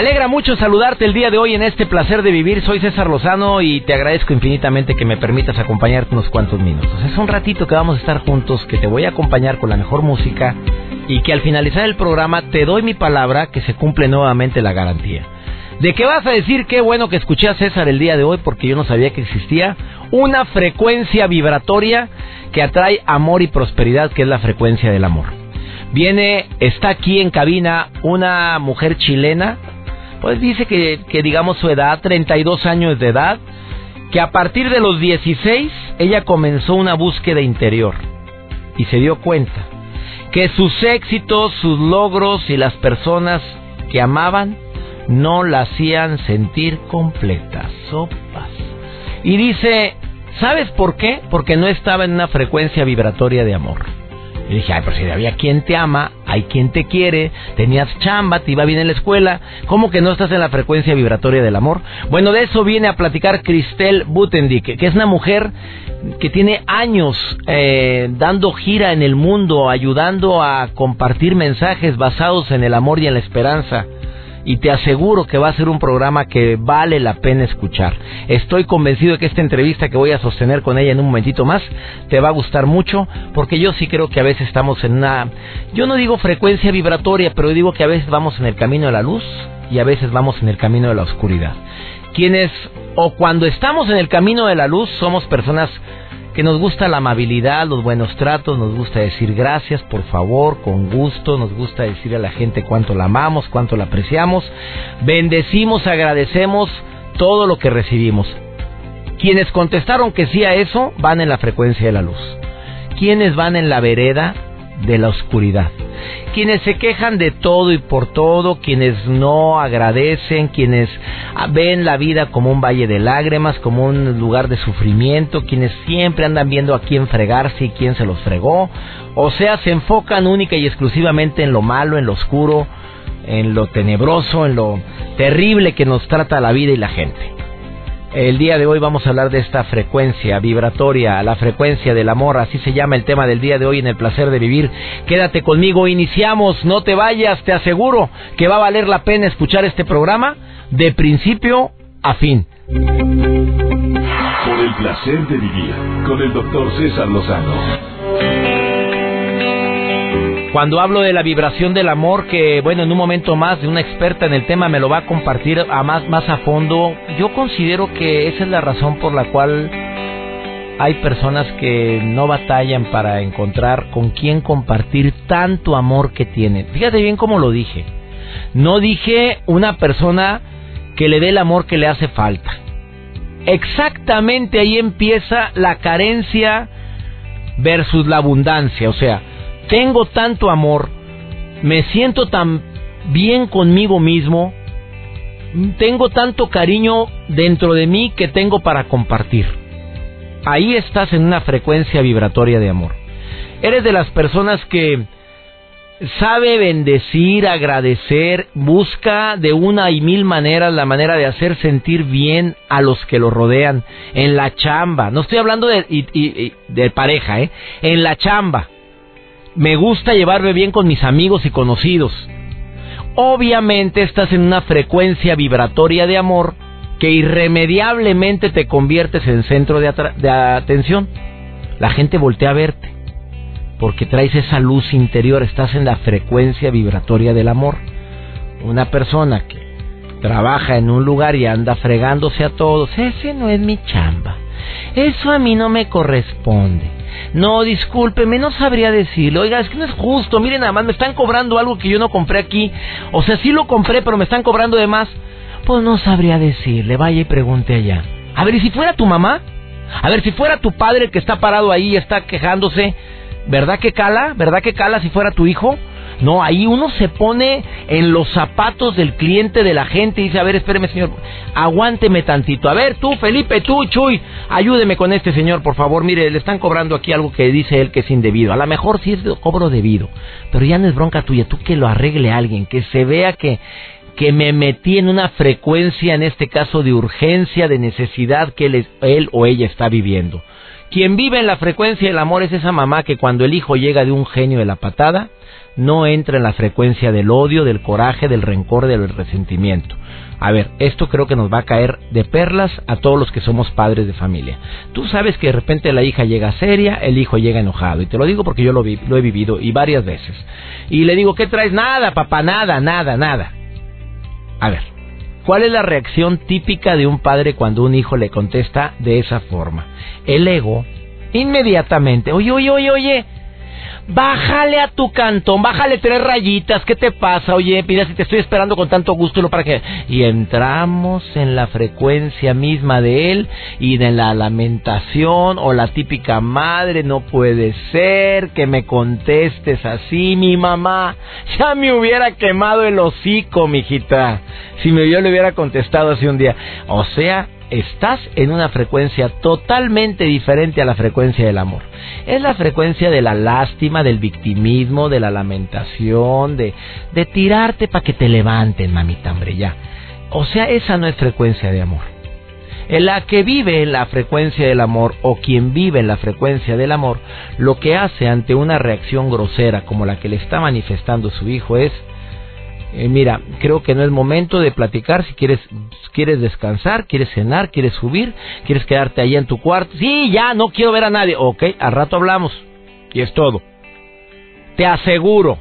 Alegra mucho saludarte el día de hoy en este placer de vivir. Soy César Lozano y te agradezco infinitamente que me permitas acompañarte unos cuantos minutos. Es un ratito que vamos a estar juntos, que te voy a acompañar con la mejor música y que al finalizar el programa te doy mi palabra que se cumple nuevamente la garantía. ¿De qué vas a decir? Qué bueno que escuché a César el día de hoy porque yo no sabía que existía una frecuencia vibratoria que atrae amor y prosperidad, que es la frecuencia del amor. Viene, está aquí en cabina una mujer chilena, pues dice que, que digamos su edad, 32 años de edad, que a partir de los 16 ella comenzó una búsqueda interior y se dio cuenta que sus éxitos, sus logros y las personas que amaban no la hacían sentir completa. Sopas. Y dice, ¿sabes por qué? Porque no estaba en una frecuencia vibratoria de amor. Y dije, ay, pero si había quien te ama, hay quien te quiere, tenías chamba, te iba bien en la escuela, ¿cómo que no estás en la frecuencia vibratoria del amor? Bueno, de eso viene a platicar Cristel Butendick, que es una mujer que tiene años eh, dando gira en el mundo, ayudando a compartir mensajes basados en el amor y en la esperanza y te aseguro que va a ser un programa que vale la pena escuchar. Estoy convencido de que esta entrevista que voy a sostener con ella en un momentito más te va a gustar mucho porque yo sí creo que a veces estamos en una, yo no digo frecuencia vibratoria, pero digo que a veces vamos en el camino de la luz y a veces vamos en el camino de la oscuridad. Quienes, o cuando estamos en el camino de la luz, somos personas que nos gusta la amabilidad, los buenos tratos, nos gusta decir gracias, por favor, con gusto, nos gusta decir a la gente cuánto la amamos, cuánto la apreciamos, bendecimos, agradecemos todo lo que recibimos. Quienes contestaron que sí a eso van en la frecuencia de la luz. Quienes van en la vereda de la oscuridad. Quienes se quejan de todo y por todo, quienes no agradecen, quienes ven la vida como un valle de lágrimas, como un lugar de sufrimiento, quienes siempre andan viendo a quién fregarse y quién se los fregó, o sea, se enfocan única y exclusivamente en lo malo, en lo oscuro, en lo tenebroso, en lo terrible que nos trata la vida y la gente. El día de hoy vamos a hablar de esta frecuencia vibratoria, la frecuencia del amor, así se llama el tema del día de hoy en el placer de vivir. Quédate conmigo, iniciamos, no te vayas, te aseguro que va a valer la pena escuchar este programa de principio a fin. Por el placer de vivir con el doctor César Lozano. Cuando hablo de la vibración del amor, que bueno, en un momento más de una experta en el tema me lo va a compartir a más, más a fondo, yo considero que esa es la razón por la cual hay personas que no batallan para encontrar con quién compartir tanto amor que tienen. Fíjate bien cómo lo dije. No dije una persona que le dé el amor que le hace falta. Exactamente ahí empieza la carencia versus la abundancia. O sea, tengo tanto amor, me siento tan bien conmigo mismo, tengo tanto cariño dentro de mí que tengo para compartir. Ahí estás en una frecuencia vibratoria de amor. Eres de las personas que sabe bendecir, agradecer, busca de una y mil maneras la manera de hacer sentir bien a los que lo rodean. En la chamba, no estoy hablando de, pareja, ¿eh? En la chamba me gusta llevarme bien con mis amigos y conocidos. Obviamente estás en una frecuencia vibratoria de amor que irremediablemente te conviertes en centro de, atención. La gente voltea a verte porque traes esa luz interior, estás en la frecuencia vibratoria del amor. Una persona que trabaja en un lugar y anda fregándose a todos, ese no es mi chamba. Eso a mí no me corresponde. No, discúlpeme, no sabría decirlo. Oiga, es que no es justo. Miren, nada más me están cobrando algo que yo no compré aquí. O sea, sí lo compré, pero me están cobrando de más. Pues no sabría decirle. Vaya y pregunte allá. A ver, ¿y si fuera tu mamá? A ver, si fuera tu padre el que está parado ahí y está quejándose, ¿verdad que cala? ¿Verdad que cala si fuera tu hijo? No, ahí uno se pone en los zapatos del cliente de la gente y dice, a ver, espéreme señor, aguánteme tantito. A ver, tú, Felipe, tú, Chuy, ayúdeme con este señor, por favor. Mire, le están cobrando aquí algo que dice él que es indebido. A lo mejor sí es cobro debido, pero ya no es bronca tuya. Tú que lo arregle a alguien, que se vea que que me metí en una frecuencia, en este caso de urgencia, de necesidad que él, él o ella está viviendo. Quien vive en la frecuencia del amor es esa mamá que cuando el hijo llega de un genio de la patada, no entra en la frecuencia del odio, del coraje, del rencor, del resentimiento. A ver, esto creo que nos va a caer de perlas a todos los que somos padres de familia. Tú sabes que de repente la hija llega seria, el hijo llega enojado. Y te lo digo porque yo lo, lo he vivido y varias veces. Y le digo, ¿qué traes? Nada, papá, nada, nada, nada. A ver, ¿cuál es la reacción típica de un padre cuando un hijo le contesta de esa forma? El ego, inmediatamente, oye, oye, oye, oye, Bájale a tu cantón, bájale tres rayitas, ¿qué te pasa? Oye, mira si te estoy esperando con tanto gusto, ¿para qué? Y entramos en la frecuencia misma de él y de la lamentación o la típica madre, no puede ser que me contestes así, mi mamá. Ya me hubiera quemado el hocico, mijita, si yo le hubiera contestado así un día. O sea, estás en una frecuencia totalmente diferente a la frecuencia del amor. Es la frecuencia de la lástima, del victimismo, de la lamentación, de, tirarte para que te levanten, mamita, hombre, ya. O sea, esa no es frecuencia de amor. En la que vive en la frecuencia del amor o quien vive en la frecuencia del amor, lo que hace ante una reacción grosera como la que le está manifestando su hijo es eh, mira, creo que no es momento de platicar si quieres quieres descansar, quieres cenar, quieres subir, quieres quedarte ahí en tu cuarto. Sí, ya, no quiero ver a nadie. Ok, al rato hablamos. Y es todo. Te aseguro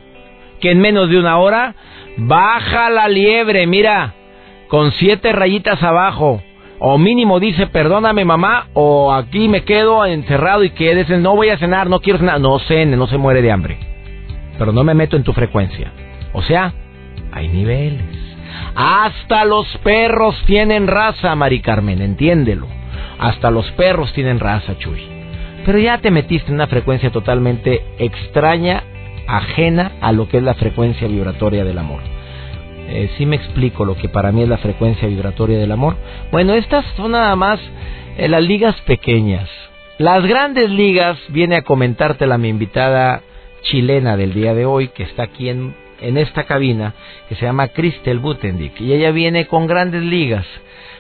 que en menos de una hora baja la liebre, mira, con siete rayitas abajo. O mínimo dice, perdóname mamá, o aquí me quedo encerrado y que no voy a cenar, no quiero cenar. No cene, no se muere de hambre. Pero no me meto en tu frecuencia. O sea, hay niveles. Hasta los perros tienen raza, Mari Carmen, entiéndelo. Hasta los perros tienen raza, Chuy. Pero ya te metiste en una frecuencia totalmente extraña, ajena a lo que es la frecuencia vibratoria del amor. Eh, si me explico lo que para mí es la frecuencia vibratoria del amor. Bueno, estas son nada más eh, las ligas pequeñas. Las grandes ligas viene a comentártela mi invitada chilena del día de hoy, que está aquí en en esta cabina que se llama Christel Butendick y ella viene con grandes ligas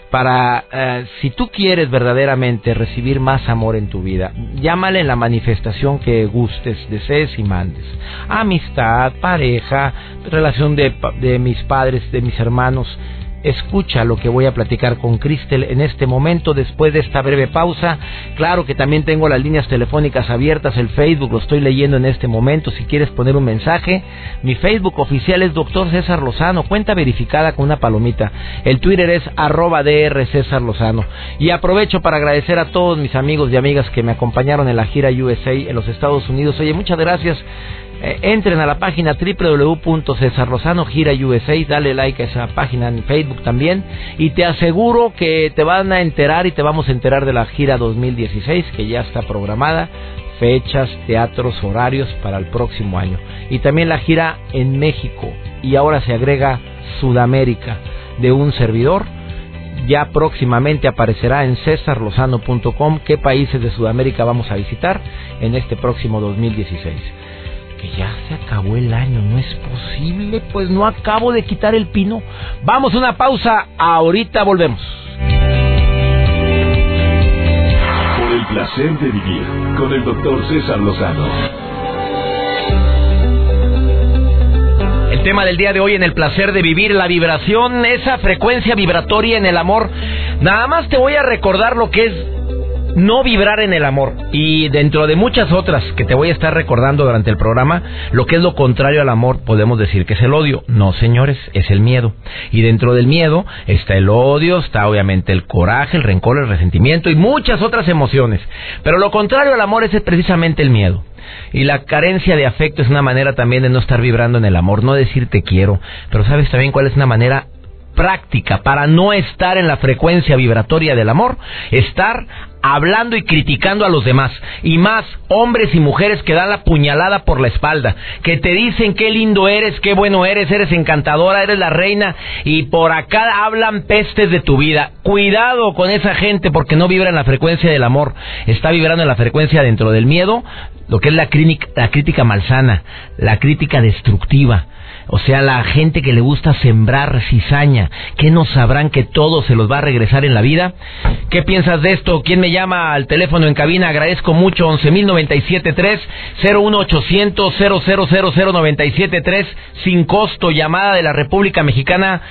para, eh, si tú quieres verdaderamente recibir más amor en tu vida, llámale en la manifestación que gustes, desees y mandes. Amistad, pareja, relación de, de mis padres, de mis hermanos, Escucha lo que voy a platicar con Cristel en este momento, después de esta breve pausa. Claro que también tengo las líneas telefónicas abiertas, el Facebook lo estoy leyendo en este momento. Si quieres poner un mensaje, mi Facebook oficial es Doctor César Lozano, cuenta verificada con una palomita. El Twitter es arroba DR César Lozano. Y aprovecho para agradecer a todos mis amigos y amigas que me acompañaron en la gira USA en los Estados Unidos. Oye, muchas gracias. Eh, entren a la página USA, dale like a esa página en Facebook también y te aseguro que te van a enterar y te vamos a enterar de la gira 2016 que ya está programada, fechas, teatros, horarios para el próximo año. Y también la gira en México y ahora se agrega Sudamérica de un servidor. Ya próximamente aparecerá en cesarlozano.com qué países de Sudamérica vamos a visitar en este próximo 2016 que ya se acabó el año, no es posible, pues no acabo de quitar el pino. Vamos a una pausa, ahorita volvemos. Por el placer de vivir con el doctor César Lozano. El tema del día de hoy en el placer de vivir, la vibración, esa frecuencia vibratoria en el amor. Nada más te voy a recordar lo que es no vibrar en el amor. Y dentro de muchas otras que te voy a estar recordando durante el programa, lo que es lo contrario al amor, podemos decir que es el odio. No, señores, es el miedo. Y dentro del miedo está el odio, está obviamente el coraje, el rencor, el resentimiento y muchas otras emociones. Pero lo contrario al amor es precisamente el miedo. Y la carencia de afecto es una manera también de no estar vibrando en el amor, no decir te quiero, pero sabes también cuál es una manera práctica para no estar en la frecuencia vibratoria del amor, estar hablando y criticando a los demás. Y más hombres y mujeres que dan la puñalada por la espalda, que te dicen qué lindo eres, qué bueno eres, eres encantadora, eres la reina y por acá hablan pestes de tu vida. Cuidado con esa gente porque no vibra en la frecuencia del amor, está vibrando en la frecuencia dentro del miedo, lo que es la, la crítica malsana, la crítica destructiva. O sea, la gente que le gusta sembrar cizaña, ¿qué no sabrán que todo se los va a regresar en la vida? ¿Qué piensas de esto? ¿Quién me llama al teléfono en cabina? Agradezco mucho, 11.097.3, 01800 0000973 sin costo, llamada de la República Mexicana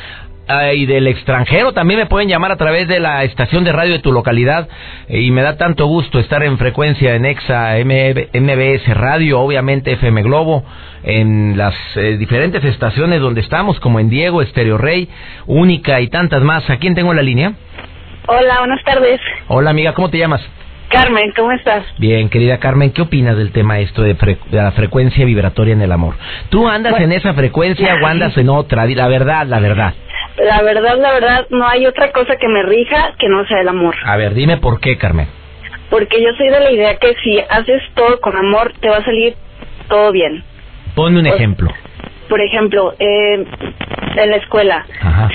y del extranjero también me pueden llamar a través de la estación de radio de tu localidad eh, y me da tanto gusto estar en frecuencia en EXA, MBS Radio, obviamente FM Globo, en las eh, diferentes estaciones donde estamos, como en Diego, Estéreo Rey, Única y tantas más. ¿A quién tengo en la línea? Hola, buenas tardes. Hola amiga, ¿cómo te llamas? Carmen, ¿cómo estás? Bien, querida Carmen, ¿qué opinas del tema esto de, la frecuencia vibratoria en el amor? ¿Tú andas en esa frecuencia o andas en otra? La verdad, la verdad. La verdad, la verdad, no hay otra cosa que me rija que no sea el amor. A ver, dime por qué, Carmen. Porque yo soy de la idea que si haces todo con amor, te va a salir todo bien. Ponme un ejemplo por ejemplo, eh, en la escuela,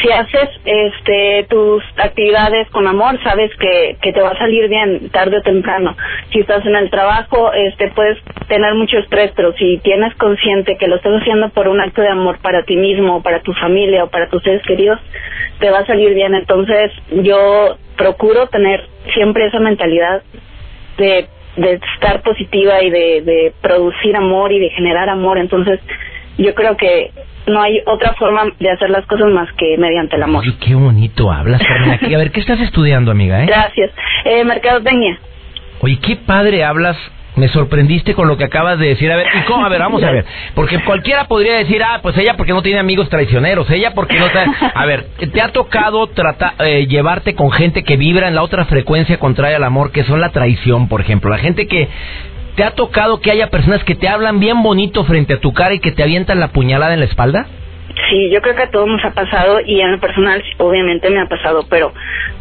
si haces este tus actividades con amor, sabes que, que te va a salir bien tarde o temprano. Si estás en el trabajo, este puedes tener mucho estrés, pero si tienes consciente que lo estás haciendo por un acto de amor para ti mismo, para tu familia o para tus seres queridos, te va a salir bien. Entonces, yo procuro tener siempre esa mentalidad de de estar positiva y de, de producir amor y de generar amor. Entonces, yo creo que no hay otra forma de hacer las cosas más que mediante el amor. qué bonito hablas, A ver, ¿qué estás estudiando, amiga? Eh? Gracias. Eh, mercadotecnia. Oye, qué padre hablas. Me sorprendiste con lo que acabas de decir. A ver, ¿y cómo? A ver, vamos a ver. Porque cualquiera podría decir, ah, pues ella porque no tiene amigos traicioneros. Ella porque no está... A ver, ¿te ha tocado tratar, eh, llevarte con gente que vibra en la otra frecuencia contraria al amor, que son la traición, por ejemplo? La gente que ¿Te ha tocado que haya personas que te hablan bien bonito frente a tu cara y que te avientan la puñalada en la espalda? Sí, yo creo que a todos nos ha pasado y en lo personal obviamente me ha pasado, pero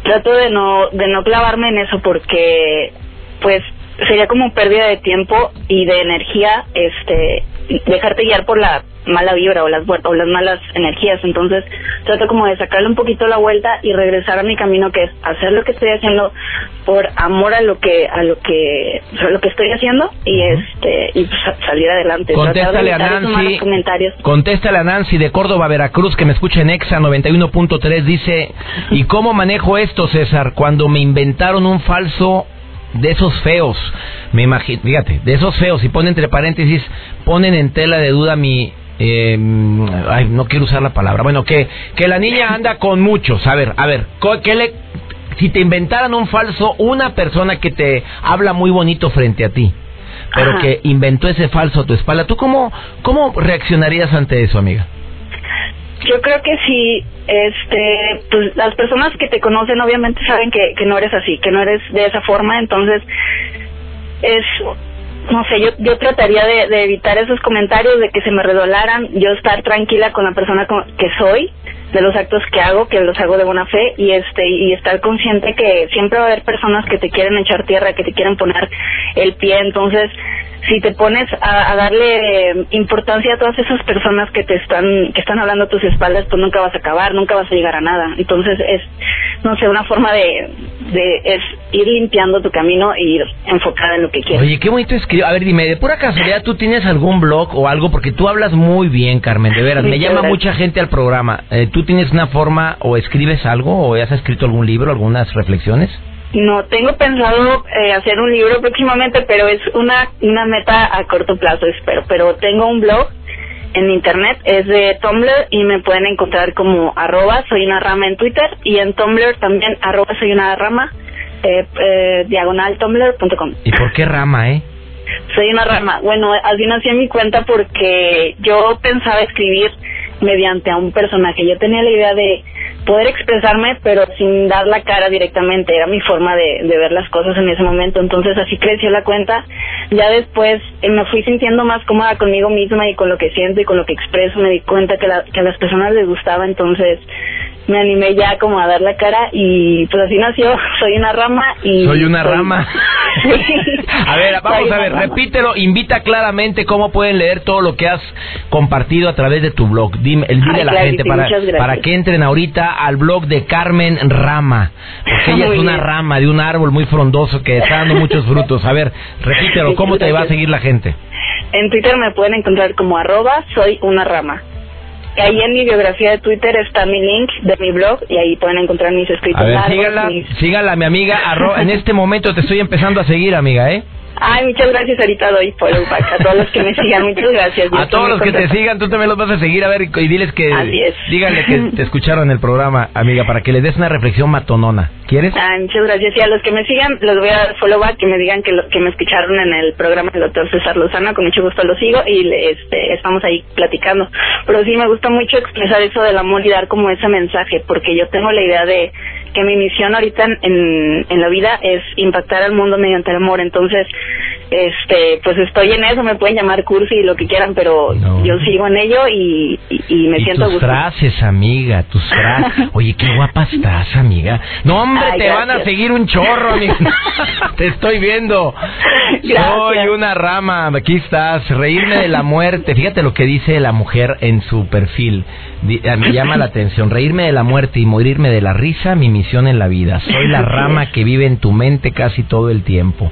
trato de no de no clavarme en eso porque pues sería como pérdida de tiempo y de energía este dejarte guiar por la mala vibra o las o las malas energías. Entonces trato como de sacarle un poquito la vuelta y regresar a mi camino que es hacer lo que estoy haciendo por amor a lo que a lo que a lo que estoy haciendo y este y pues, salir adelante. Contéstale a Nancy. contéstale a Nancy de Córdoba Veracruz que me escucha en Exa 91.3 dice y cómo manejo esto César cuando me inventaron un falso de esos feos, me imagino, fíjate, de esos feos, y pone entre paréntesis, ponen en tela de duda mi, eh, ay, no quiero usar la palabra, bueno, que, que la niña anda con muchos, a ver, a ver, ¿qué le, si te inventaran un falso, una persona que te habla muy bonito frente a ti, pero que inventó ese falso a tu espalda, ¿tú cómo, cómo reaccionarías ante eso, amiga? Yo creo que sí, este, pues las personas que te conocen obviamente saben que, que no eres así, que no eres de esa forma, entonces es, no sé, yo, yo trataría de, de evitar esos comentarios, de que se me redolaran, yo estar tranquila con la persona que soy, de los actos que hago, que los hago de buena fe y este y estar consciente que siempre va a haber personas que te quieren echar tierra, que te quieren poner el pie, entonces si te pones a, darle importancia a todas esas personas que te están que están hablando a tus espaldas, pues nunca vas a acabar, nunca vas a llegar a nada. Entonces es, no sé, una forma de, de es ir limpiando tu camino y ir enfocada en lo que quieres. Oye, qué bonito escribir. A ver, dime, de pura casualidad, ¿tú tienes algún blog o algo? Porque tú hablas muy bien, Carmen, de veras. Me llama mucha gente al programa. Eh, ¿Tú tienes una forma o escribes algo o has escrito algún libro, algunas reflexiones? No, tengo pensado eh, hacer un libro próximamente, pero es una, una meta a corto plazo, espero. Pero tengo un blog en internet, es de Tumblr y me pueden encontrar como arroba soy una rama en Twitter y en Tumblr también arroba soy una rama eh, eh, diagonal tumblr.com. ¿Y por qué rama, eh? Soy una rama. Bueno, así nací en mi cuenta porque yo pensaba escribir mediante a un personaje. Yo tenía la idea de poder expresarme, pero sin dar la cara directamente. Era mi forma de, de ver las cosas en ese momento. Entonces así creció la cuenta. Ya después eh, me fui sintiendo más cómoda conmigo misma y con lo que siento y con lo que expreso. Me di cuenta que, la, que a las personas les gustaba. Entonces me animé ya como a dar la cara y pues así nació, soy una rama y... Soy una rama. a ver, vamos a ver, repítelo, invita claramente cómo pueden leer todo lo que has compartido a través de tu blog. Dime, dile a la gente para, para que entren ahorita al blog de Carmen Rama, porque ella es una rama de un árbol muy frondoso que está dando muchos frutos. A ver, repítelo, ¿cómo te va a seguir la gente? En Twitter me pueden encontrar como arroba soy una rama. Ahí en mi biografía de Twitter está mi link de mi blog y ahí pueden encontrar mis escritos. A ver, sígala, sígala, mi amiga. en este momento te estoy empezando a seguir, amiga, ¿eh? Ay, muchas gracias. Ahorita doy follow back a todos los que me sigan. Muchas gracias. a todos los que te sigan, tú también los vas a seguir. A ver, y diles que. Así es. Díganle que te escucharon el programa, amiga, para que le des una reflexión matonona. ¿Quieres? Ay, muchas gracias. Y a los que me sigan, les voy a dar follow back, que me digan que, que me escucharon en el programa del doctor César Lozano. Con mucho gusto lo sigo y este, estamos ahí platicando. Pero sí me gusta mucho expresar eso del amor y dar como ese mensaje, porque yo tengo la idea de que mi misión ahorita en, en la vida es impactar al mundo mediante el amor. Entonces, este pues estoy en eso, me pueden llamar cursi y lo que quieran, pero yo sigo en ello y, y, me siento tus frases, amiga, tus frases. Oye, qué guapa estás, amiga. No, hombre, te van a seguir un chorro, amiga. te estoy viendo. Soy una rama, aquí estás, reírme de la muerte. Fíjate lo que dice la mujer en su perfil. Me llama la atención. Reírme de la muerte y morirme de la risa, mi misión en la vida. Soy la rama que vive en tu mente casi todo el tiempo.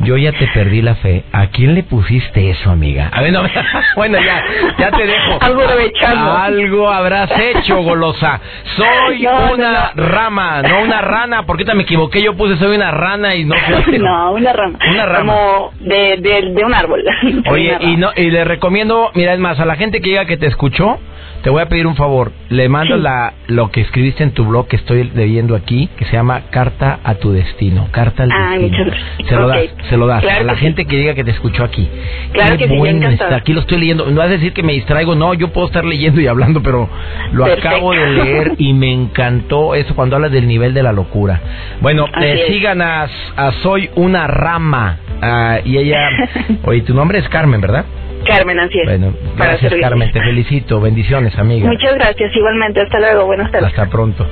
Yo ya te perdí la fe. ¿A quién le pusiste eso, amiga? A ver, no, bueno, ya, ya te dejo. Algo Algo habrás hecho, golosa. Soy una rama, no una rana. Porque te me equivoqué. Yo puse soy una rana y no No, una rama. Una rama. Como de, de, de un árbol. Oye, y, no, y le recomiendo, mira, es más, a la gente que diga que te escuchó, te voy a pedir un favor. Le mando la, lo que escribiste en tu blog que estoy leyendo aquí, que se llama Carta a tu destino. Carta al ah, destino. Se lo das, se lo das. a la gente que diga que te escuchó aquí. Claro que bueno está. Aquí lo estoy leyendo. No vas a decir que me distraigo. No, yo puedo estar leyendo y hablando, pero lo acabo de leer y me encantó eso cuando hablas del nivel de la locura. Bueno, eh, sigan a, Soy una rama. Ah, y ella... Oye, tu nombre es Carmen, ¿verdad? Carmen, así es. Bueno, gracias Carmen, te felicito. Bendiciones, amiga. Muchas gracias, igualmente. Hasta luego, buenas tardes. Hasta pronto.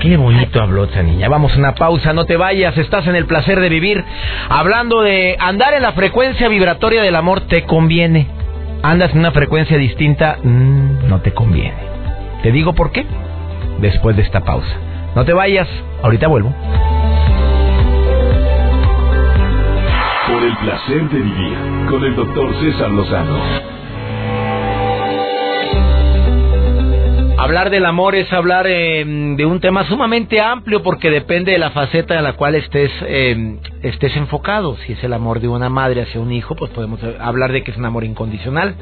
Qué bonito habló esta niña. Vamos a una pausa, no te vayas, estás en el placer de vivir. Hablando de andar en la frecuencia vibratoria del amor, ¿te conviene? ¿Andas en una frecuencia distinta? Mm, no te conviene. ¿Te digo por qué? Después de esta pausa. No te vayas, ahorita vuelvo. El placer de vivir con el doctor César Lozano. Hablar del amor es hablar eh, de un tema sumamente amplio porque depende de la faceta en la cual estés, eh, estés enfocado. Si es el amor de una madre hacia un hijo, pues podemos hablar de que es un amor incondicional.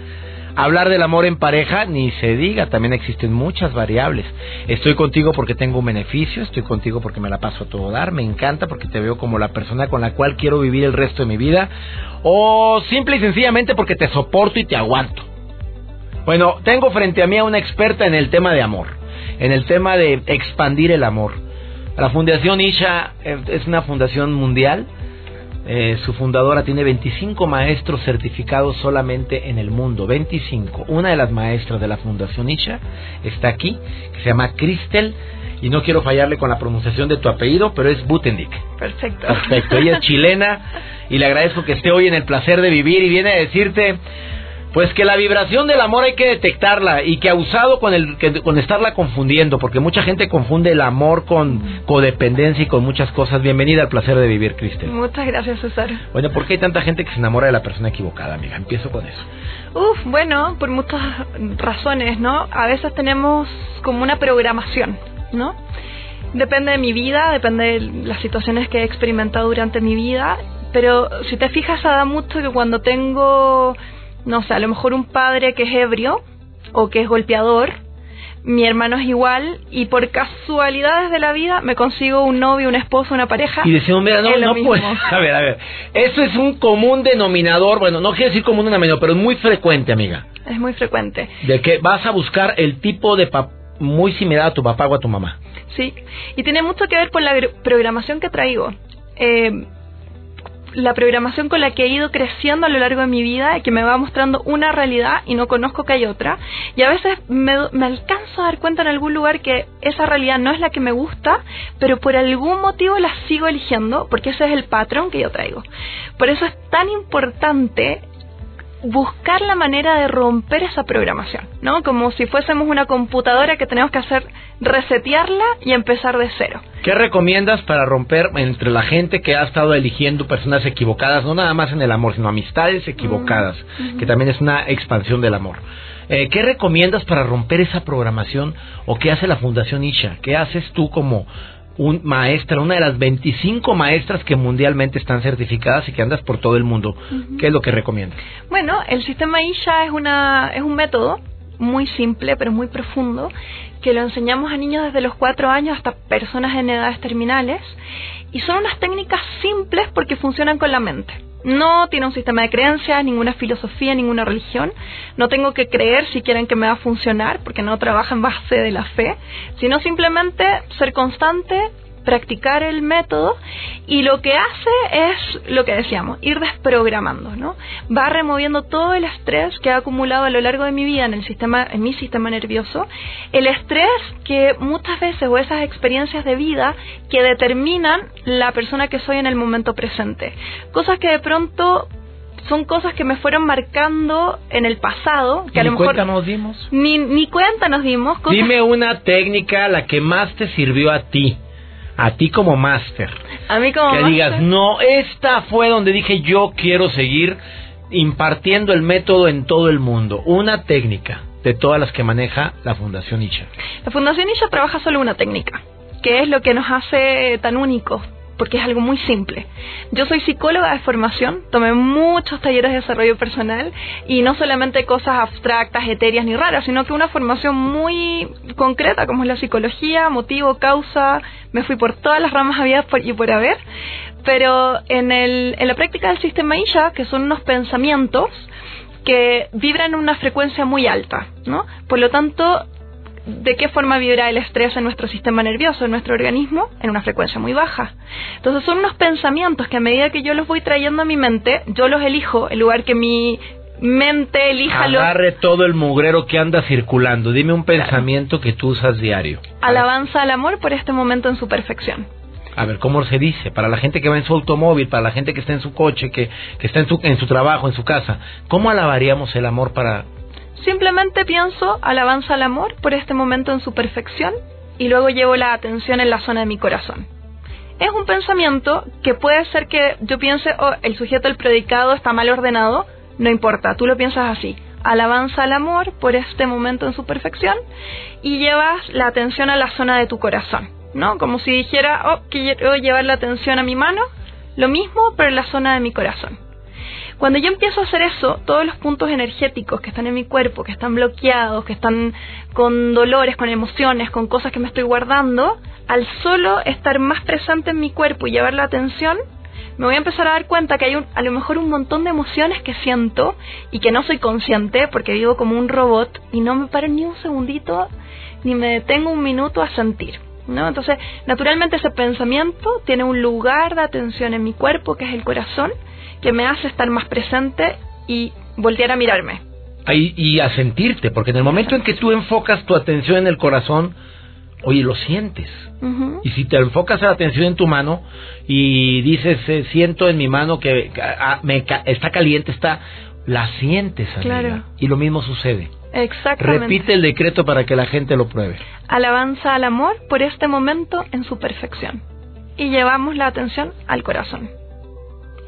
Hablar del amor en pareja, ni se diga, también existen muchas variables. Estoy contigo porque tengo un beneficio, estoy contigo porque me la paso a todo dar, me encanta porque te veo como la persona con la cual quiero vivir el resto de mi vida, o simple y sencillamente porque te soporto y te aguanto. Bueno, tengo frente a mí a una experta en el tema de amor, en el tema de expandir el amor. La Fundación Isha eh, es una fundación mundial eh, su fundadora tiene 25 maestros certificados solamente en el mundo. 25. Una de las maestras de la Fundación Isha está aquí, que se llama Cristel. Y no quiero fallarle con la pronunciación de tu apellido, pero es Butendik. Perfecto. Perfecto. Ella es chilena y le agradezco que esté hoy en el placer de vivir y viene a decirte pues que la vibración del amor hay que detectarla y que ha usado con, el, con estarla confundiendo, porque mucha gente confunde el amor con codependencia y con muchas cosas. Bienvenida al placer de vivir, Cristel. Muchas gracias, César. Bueno, ¿por qué hay tanta gente que se enamora de la persona equivocada, amiga? Empiezo con eso. Uf, bueno, por muchas razones, ¿no? A veces tenemos como una programación, ¿no? Depende de mi vida, depende de las situaciones que he experimentado durante mi vida, pero si te fijas, da mucho que cuando tengo no sé, a lo mejor un padre que es ebrio o que es golpeador, mi hermano es igual y por casualidades de la vida me consigo un novio, un esposo, una pareja. Y decimos, mira, no, no pues, a ver, a ver, eso es un común denominador, bueno, no quiero decir común denominador, pero es muy frecuente, amiga. Es muy frecuente. De que vas a buscar el tipo de muy similar a tu papá o a tu mamá. Sí, y tiene mucho que ver con la programación que traigo. Eh, la programación con la que he ido creciendo a lo largo de mi vida que me va mostrando una realidad y no conozco que hay otra. Y a veces me, me alcanzo a dar cuenta en algún lugar que esa realidad no es la que me gusta, pero por algún motivo la sigo eligiendo porque ese es el patrón que yo traigo. Por eso es tan importante buscar la manera de romper esa programación, ¿no? Como si fuésemos una computadora que tenemos que hacer resetearla y empezar de cero. ¿Qué recomiendas para romper entre la gente que ha estado eligiendo personas equivocadas, no nada más en el amor, sino amistades equivocadas, que también es una expansión del amor? Eh, ¿Qué recomiendas para romper esa programación o qué hace la Fundación Isha? ¿Qué haces tú como un maestra, una de las 25 maestras que mundialmente están certificadas y que andas por todo el mundo. ¿Qué es lo que recomiendas? Bueno, el sistema Isha es una es un método muy simple pero muy profundo que lo enseñamos a niños desde los 4 años hasta personas en edades terminales y son unas técnicas simples porque funcionan con la mente. No tiene un sistema de creencias, ninguna filosofía, ninguna religión. No tengo que creer si quieren que me va a funcionar, porque no trabaja en base de la fe, sino simplemente ser constante, practicar el método y lo que hace es lo que decíamos, ir desprogramando, ¿no? Va removiendo todo el estrés que ha acumulado a lo largo de mi vida en el sistema en mi sistema nervioso, el estrés que muchas veces o esas experiencias de vida que determinan la persona que soy en el momento presente. Cosas que de pronto son cosas que me fueron marcando en el pasado que a lo mejor cuenta nos dimos ni ni cuenta nos dimos dime una técnica la que más te sirvió a ti a ti como máster. A mí como Que digas, no, esta fue donde dije yo quiero seguir impartiendo el método en todo el mundo. Una técnica de todas las que maneja la Fundación Isha. La Fundación Isha trabaja solo una técnica, que es lo que nos hace tan únicos, porque es algo muy simple. Yo soy psicóloga de formación, tomé muchos talleres de desarrollo personal y no solamente cosas abstractas, etéreas ni raras, sino que una formación muy concreta como es la psicología, motivo, causa, me fui por todas las ramas habidas y por haber, pero en, el, en la práctica del sistema ISHA, que son unos pensamientos, que vibran una frecuencia muy alta, ¿no? Por lo tanto, de qué forma vibra el estrés en nuestro sistema nervioso, en nuestro organismo, en una frecuencia muy baja. Entonces son unos pensamientos que a medida que yo los voy trayendo a mi mente, yo los elijo en lugar que mi mente elija Agarre todo el mugrero que anda circulando. Dime un pensamiento que tú usas diario. Alabanza al amor por este momento en su perfección. A ver, ¿cómo se dice? Para la gente que va en su automóvil, para la gente que está en su coche, que, que está en su, en su trabajo, en su casa, ¿cómo alabaríamos el amor para, Simplemente pienso alabanza al amor por este momento en su perfección y luego llevo la atención en la zona de mi corazón. Es un pensamiento que puede ser que yo piense, oh, el sujeto del predicado está mal ordenado, no importa, tú lo piensas así. Alabanza al amor por este momento en su perfección y llevas la atención a la zona de tu corazón, ¿no? Como si dijera, oh, quiero llevar la atención a mi mano, lo mismo, pero en la zona de mi corazón. Cuando yo empiezo a hacer eso, todos los puntos energéticos que están en mi cuerpo, que están bloqueados, que están con dolores, con emociones, con cosas que me estoy guardando, al solo estar más presente en mi cuerpo y llevar la atención, me voy a empezar a dar cuenta que hay a lo mejor un montón de emociones que siento y que no soy consciente porque vivo como un robot y no me paro ni un segundito ni me detengo un minuto a sentir. ¿No? Entonces, naturalmente ese pensamiento tiene un lugar de atención en mi cuerpo, que es el corazón, que me hace estar más presente y voltear a mirarme. y a sentirte, porque en el momento en que tú enfocas tu atención en el corazón, oye, lo sientes. Y si te enfocas la atención en tu mano y dices, eh, siento en mi mano que ah, me, está caliente, está, la sientes, amiga. Y lo mismo sucede. Exactamente. Repite el decreto para que la gente lo pruebe. Alabanza al amor por este momento en su perfección. Y llevamos la atención al corazón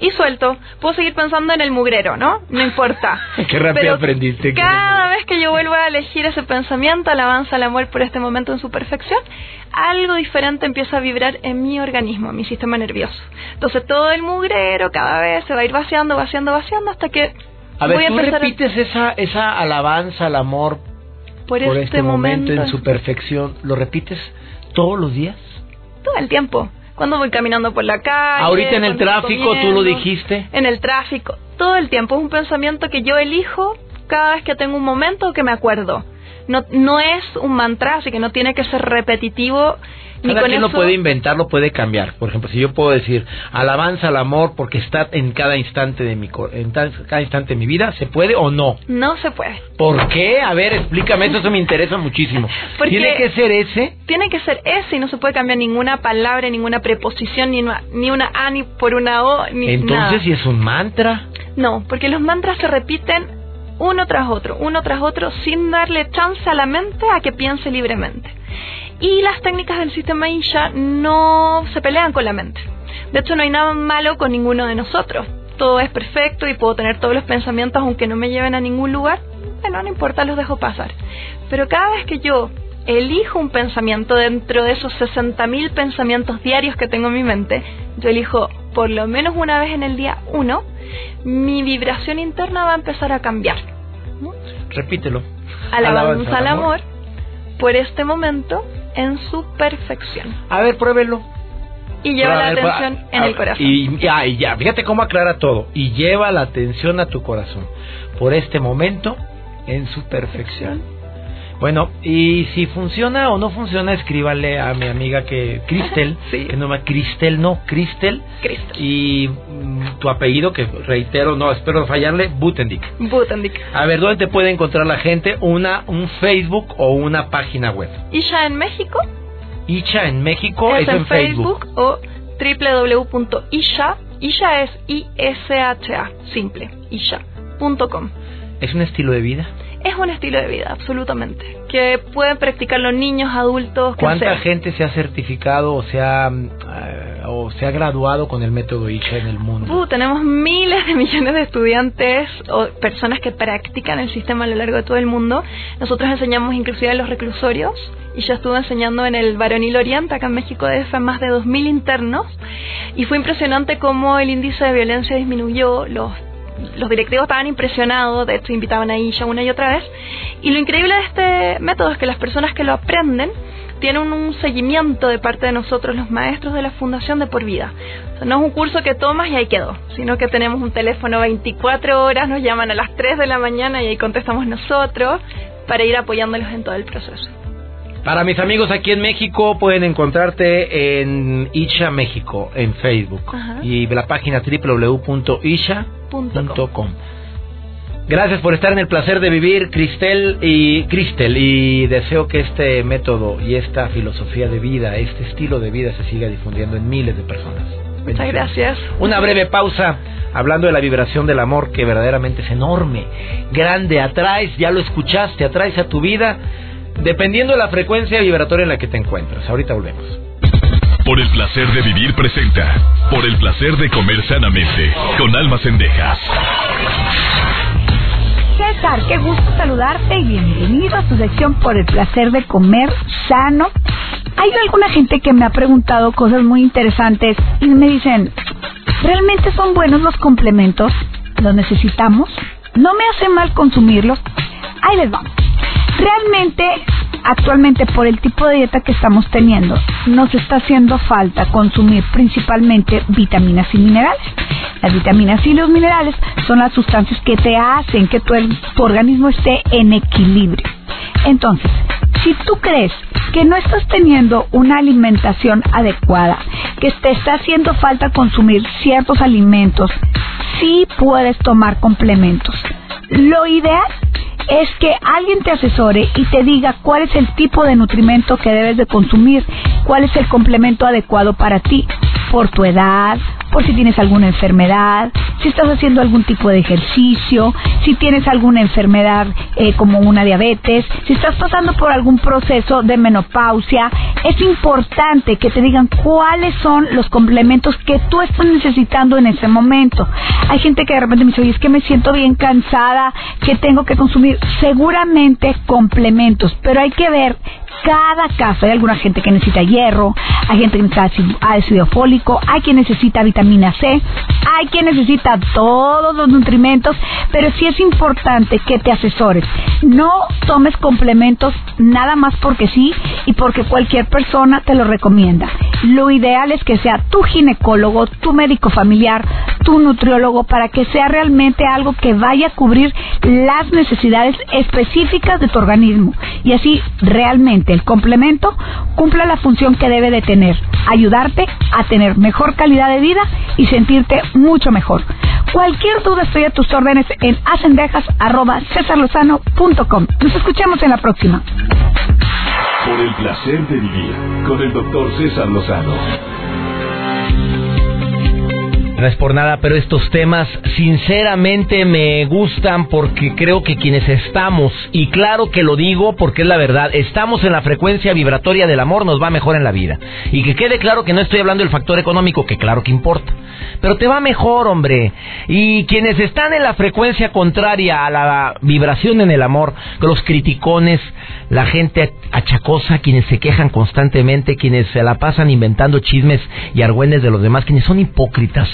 y suelto. Puedo seguir pensando en el mugrero, ¿no? No importa. Qué rápido aprendiste. Cada vez que yo vuelvo a elegir ese pensamiento, alabanza al amor por este momento en su perfección, algo diferente empieza a vibrar en mi organismo, en mi sistema nervioso. Entonces todo el mugrero cada vez se va a ir vaciando, vaciando, vaciando hasta que... A ver, ¿tú repites esa, esa alabanza al amor por, este, este momento en su perfección? ¿Lo repites todos los días? Todo el tiempo cuando voy caminando por la calle. Ahorita en el tráfico, tú lo dijiste. En el tráfico, todo el tiempo. Es un pensamiento que yo elijo cada vez que tengo un momento que me acuerdo. No, no es un mantra, así que no tiene que ser repetitivo. Cada quien lo eso- puede inventar, lo puede cambiar. Por ejemplo, si yo puedo decir alabanza al amor porque está en cada instante de mi en cada instante de mi vida, ¿se puede o no? No se puede. ¿Por qué? A ver, explícame, eso, eso me interesa muchísimo. Porque- ¿Tiene que ser ese? Tiene que ser ese y no se puede cambiar ninguna palabra, ninguna preposición, ni una, ni una A ni por una O, ni nada. Entonces, si es un mantra, No, porque los mantras se repiten uno tras otro, uno tras otro, sin darle chance a la mente a que piense libremente. Y las técnicas del sistema Isha no se pelean con la mente. De hecho, no hay nada malo con ninguno de nosotros. Todo es perfecto y puedo tener todos los pensamientos aunque no me lleven a ningún lugar. Bueno, no importa, los dejo pasar. Pero cada vez que yo elijo un pensamiento dentro de esos 60.000 pensamientos diarios que tengo en mi mente, yo elijo por lo menos una vez en el día uno, mi vibración interna va a empezar a cambiar. repítelo. Alabanza al amor por este momento en su perfección. A ver, pruébelo. Y lleva la ver, atención a- en a- el corazón. Y ya, y ya, fíjate cómo aclara todo. Y lleva la atención a tu corazón. Por este momento, en su perfección. Bueno, y si funciona o no funciona, escríbale a mi amiga que Cristel, Sí. que no me Cristel, no, Cristel, Cristo. y mm, tu apellido, que reitero, no, espero fallarle, Butendik. Butendik. A ver, ¿dónde te puede encontrar la gente? Una, un Facebook o una página web. Ya en México Icha en México es es en en Facebook. o www.isha, Isha es I-S-H-A, simple, isha.com. ¿Es un estilo de vida? Es un estilo de vida, absolutamente, que pueden practicar los niños, adultos, ¿Cuánta sea. gente se ha certificado o se ha, eh, o se ha graduado con el método ICHA en el mundo? Uh, tenemos miles de millones de estudiantes o personas que practican el sistema a lo largo de todo el mundo. Nosotros enseñamos inclusive en los reclusorios y yo estuve enseñando en el Varonil Oriente, acá en México a más de 2.000 internos y fue impresionante cómo el índice de violencia disminuyó, los los directivos estaban impresionados, de hecho invitaban a ella una y otra vez. Y lo increíble de este método es que las personas que lo aprenden tienen un seguimiento de parte de nosotros, los maestros de la fundación, de por vida. No es un curso que tomas y ahí quedó, sino que tenemos un teléfono 24 horas, nos llaman a las 3 de la mañana y ahí contestamos nosotros para ir apoyándolos en todo el proceso. Para mis amigos aquí en México pueden encontrarte en Isha México en Facebook Ajá. y la página www.isha.com. Gracias por estar en el placer de vivir, Cristel y Cristel, y deseo que este método y esta filosofía de vida, este estilo de vida se siga difundiendo en miles de personas. Muchas gracias. Una breve pausa hablando de la vibración del amor que verdaderamente es enorme, grande, atraes, ya lo escuchaste, atraes a tu vida dependiendo de la frecuencia vibratoria en la que te encuentras. Ahorita volvemos. Por el placer de vivir presenta. Por el placer de comer sanamente. Con almas cendejas. César, qué gusto saludarte y bienvenido a tu sección por el placer de comer sano. Hay alguna gente que me ha preguntado cosas muy interesantes y me dicen, ¿realmente son buenos los complementos? ¿Los necesitamos? ¿No me hace mal consumirlos? Ahí les vamos. Realmente, actualmente por el tipo de dieta que estamos teniendo, nos está haciendo falta consumir principalmente vitaminas y minerales. Las vitaminas y los minerales son las sustancias que te hacen que tu, organismo esté en equilibrio. Entonces, si tú crees que no estás teniendo una alimentación adecuada, que te está haciendo falta consumir ciertos alimentos, sí puedes tomar complementos. Lo ideal es que alguien te asesore y te diga cuál es el tipo de nutrimento que debes de consumir, cuál es el complemento adecuado para ti, por tu edad, por si tienes alguna enfermedad, si estás haciendo algún tipo de ejercicio, si tienes alguna enfermedad eh, como una diabetes, si estás pasando por algún proceso de menopausia, es importante que te digan cuáles son los complementos que tú estás necesitando en ese momento. Hay gente que de repente me dice, oye, es que me siento bien cansada, que tengo que consumir seguramente complementos, pero hay que ver cada caso. Hay alguna gente que necesita hierro, hay gente que necesita ácido- fólico, hay quien necesita vitamina C, hay quien necesita todos los nutrimentos, pero sí es importante que te asesores. No tomes complementos nada más porque sí y porque cualquier persona te lo recomienda. Lo ideal es que sea tu ginecólogo, tu médico familiar, tu nutriólogo, para que sea realmente algo que vaya a cubrir las necesidades específicas de tu organismo. Y así realmente el complemento cumpla la función que debe de tener, ayudarte a tener mejor calidad de vida y sentirte mucho mejor. Cualquier duda estoy a tus órdenes en acendejas.cesarlozano.com. Nos escuchamos en la próxima. Por el placer de vivir con el doctor César Lozano. No es por nada, pero estos temas sinceramente me gustan porque creo que quienes estamos, y claro que lo digo porque es la verdad, estamos en la frecuencia vibratoria del amor, nos va mejor en la vida. Y que quede claro que no estoy hablando del factor económico, que claro que importa. Pero te va mejor, hombre. Y quienes están en la frecuencia contraria a la vibración en el amor, los criticones, la gente achacosa, quienes se quejan constantemente, quienes se la pasan inventando chismes y argüendes de los demás, quienes son hipócritas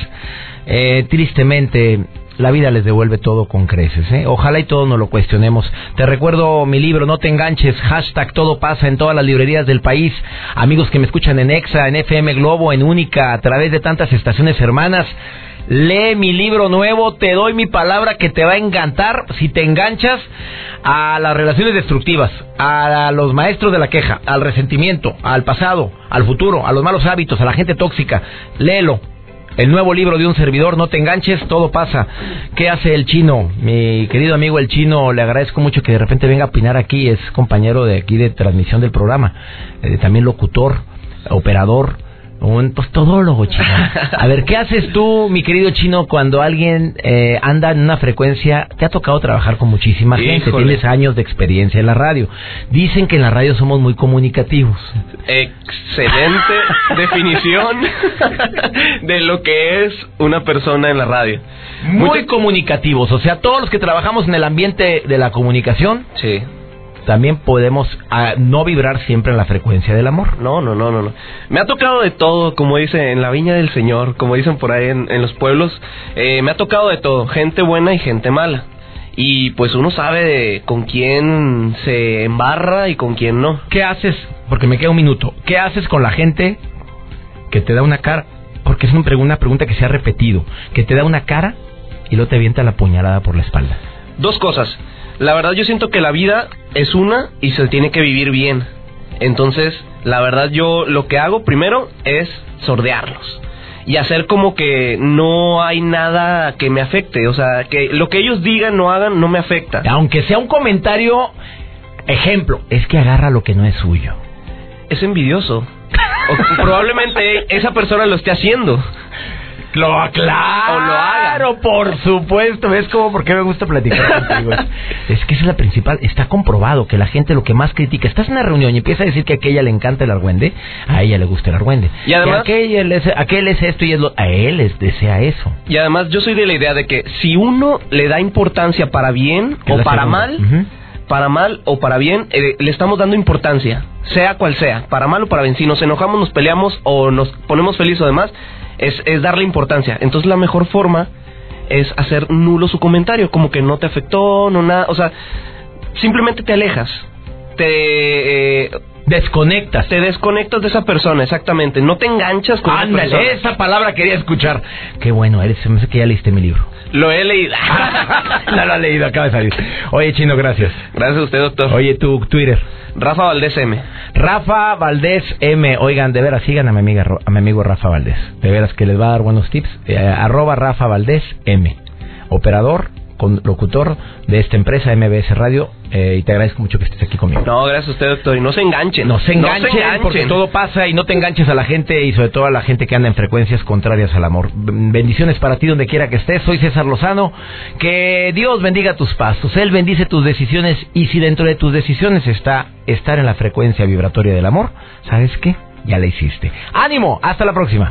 eh, tristemente la vida les devuelve todo con creces. ¿eh? Ojalá y todos nos lo cuestionemos. Te recuerdo mi libro, no te enganches, hashtag todo pasa en todas las librerías del país. Amigos que me escuchan en EXA, en FM Globo, en Única, a través de tantas estaciones hermanas. Lee mi libro nuevo, te doy mi palabra que te va a encantar si te enganchas a las relaciones destructivas, a los maestros de la queja, al resentimiento, al pasado, al futuro, a los malos hábitos, a la gente tóxica. Léelo, el nuevo libro de un servidor, no te enganches, todo pasa. ¿Qué hace el chino? Mi querido amigo el chino, le agradezco mucho que de repente venga a opinar aquí, es compañero de aquí de transmisión del programa, eh, también locutor, operador un todólogo chino. A ver, ¿qué haces tú, mi querido chino, cuando alguien eh, anda en una frecuencia? Te ha tocado trabajar con muchísima gente, tienes años de experiencia en la radio. Dicen que en la radio somos muy comunicativos. Excelente definición de lo que es una persona en la radio. Muy comunicativos, o sea, todos los que trabajamos en el ambiente de la comunicación. Sí también podemos ah, no vibrar siempre en la frecuencia del amor. No, no, no, no, no. Me ha tocado de todo, como dice en la viña del Señor, como dicen por ahí en, los pueblos. Eh, me ha tocado de todo, gente buena y gente mala. Y pues uno sabe con quién se embarra y con quién no. ¿Qué haces? Porque me queda un minuto. ¿Qué haces con la gente que te da una cara? Porque es una pregunta que se ha repetido. Que te da una cara y luego te avienta la puñalada por la espalda. Dos cosas. La verdad yo siento que la vida es una y se tiene que vivir bien. Entonces, la verdad yo lo que hago primero es sordearlos y hacer como que no hay nada que me afecte, o sea, que lo que ellos digan no hagan no me afecta. Aunque sea un comentario ejemplo, es que agarra lo que no es suyo. Es envidioso. o probablemente esa persona lo esté haciendo. Lo claro, lo por supuesto. ¿Ves cómo? ¿Por qué me gusta platicar contigo? es que esa es la principal. Está comprobado que la gente lo que más critica. Estás en una reunión y empieza a decir que a aquella le encanta el argüende. A ella le gusta el argüende. Y además. aquel es, aquel es esto y es lo. A él les desea eso. Y además, yo soy de la idea de que si uno le da importancia para bien o para mal. Para mal o para bien, eh, le estamos dando importancia, sea cual sea, para mal o para bien. Si nos enojamos, nos peleamos o nos ponemos felices o demás, es, darle importancia. Entonces la mejor forma es hacer nulo su comentario, como que no te afectó, no nada, o sea, simplemente te alejas, te eh, desconectas, te desconectas de esa persona, exactamente, no te enganchas con Ándale, esa persona. esa palabra quería escuchar. Qué bueno, eres, se me hace que ya leíste mi libro. Lo he leído. no lo ha leído, acaba de salir. Oye, Chino, gracias. Gracias a usted, doctor. Oye, tu Twitter. Rafa Valdés M. Rafa Valdés M. Oigan, de veras, sigan a mi, amiga, a mi amigo Rafa Valdés. De veras que les va a dar buenos tips. Eh, arroba Rafa Valdés M. Operador locutor de esta empresa MBS Radio eh, y te agradezco mucho que estés aquí conmigo. No, gracias a usted, doctor. Y no se enganchen. No se enganchen, porque todo pasa y no te enganches a la gente y sobre todo a la gente que anda en frecuencias contrarias al amor. Bendiciones para ti donde quiera que estés. Soy César Lozano. Que Dios bendiga tus pasos. Él bendice tus decisiones y si dentro de tus decisiones está estar en la frecuencia vibratoria del amor, ¿sabes qué? Ya la hiciste. ¡Ánimo! Hasta la próxima.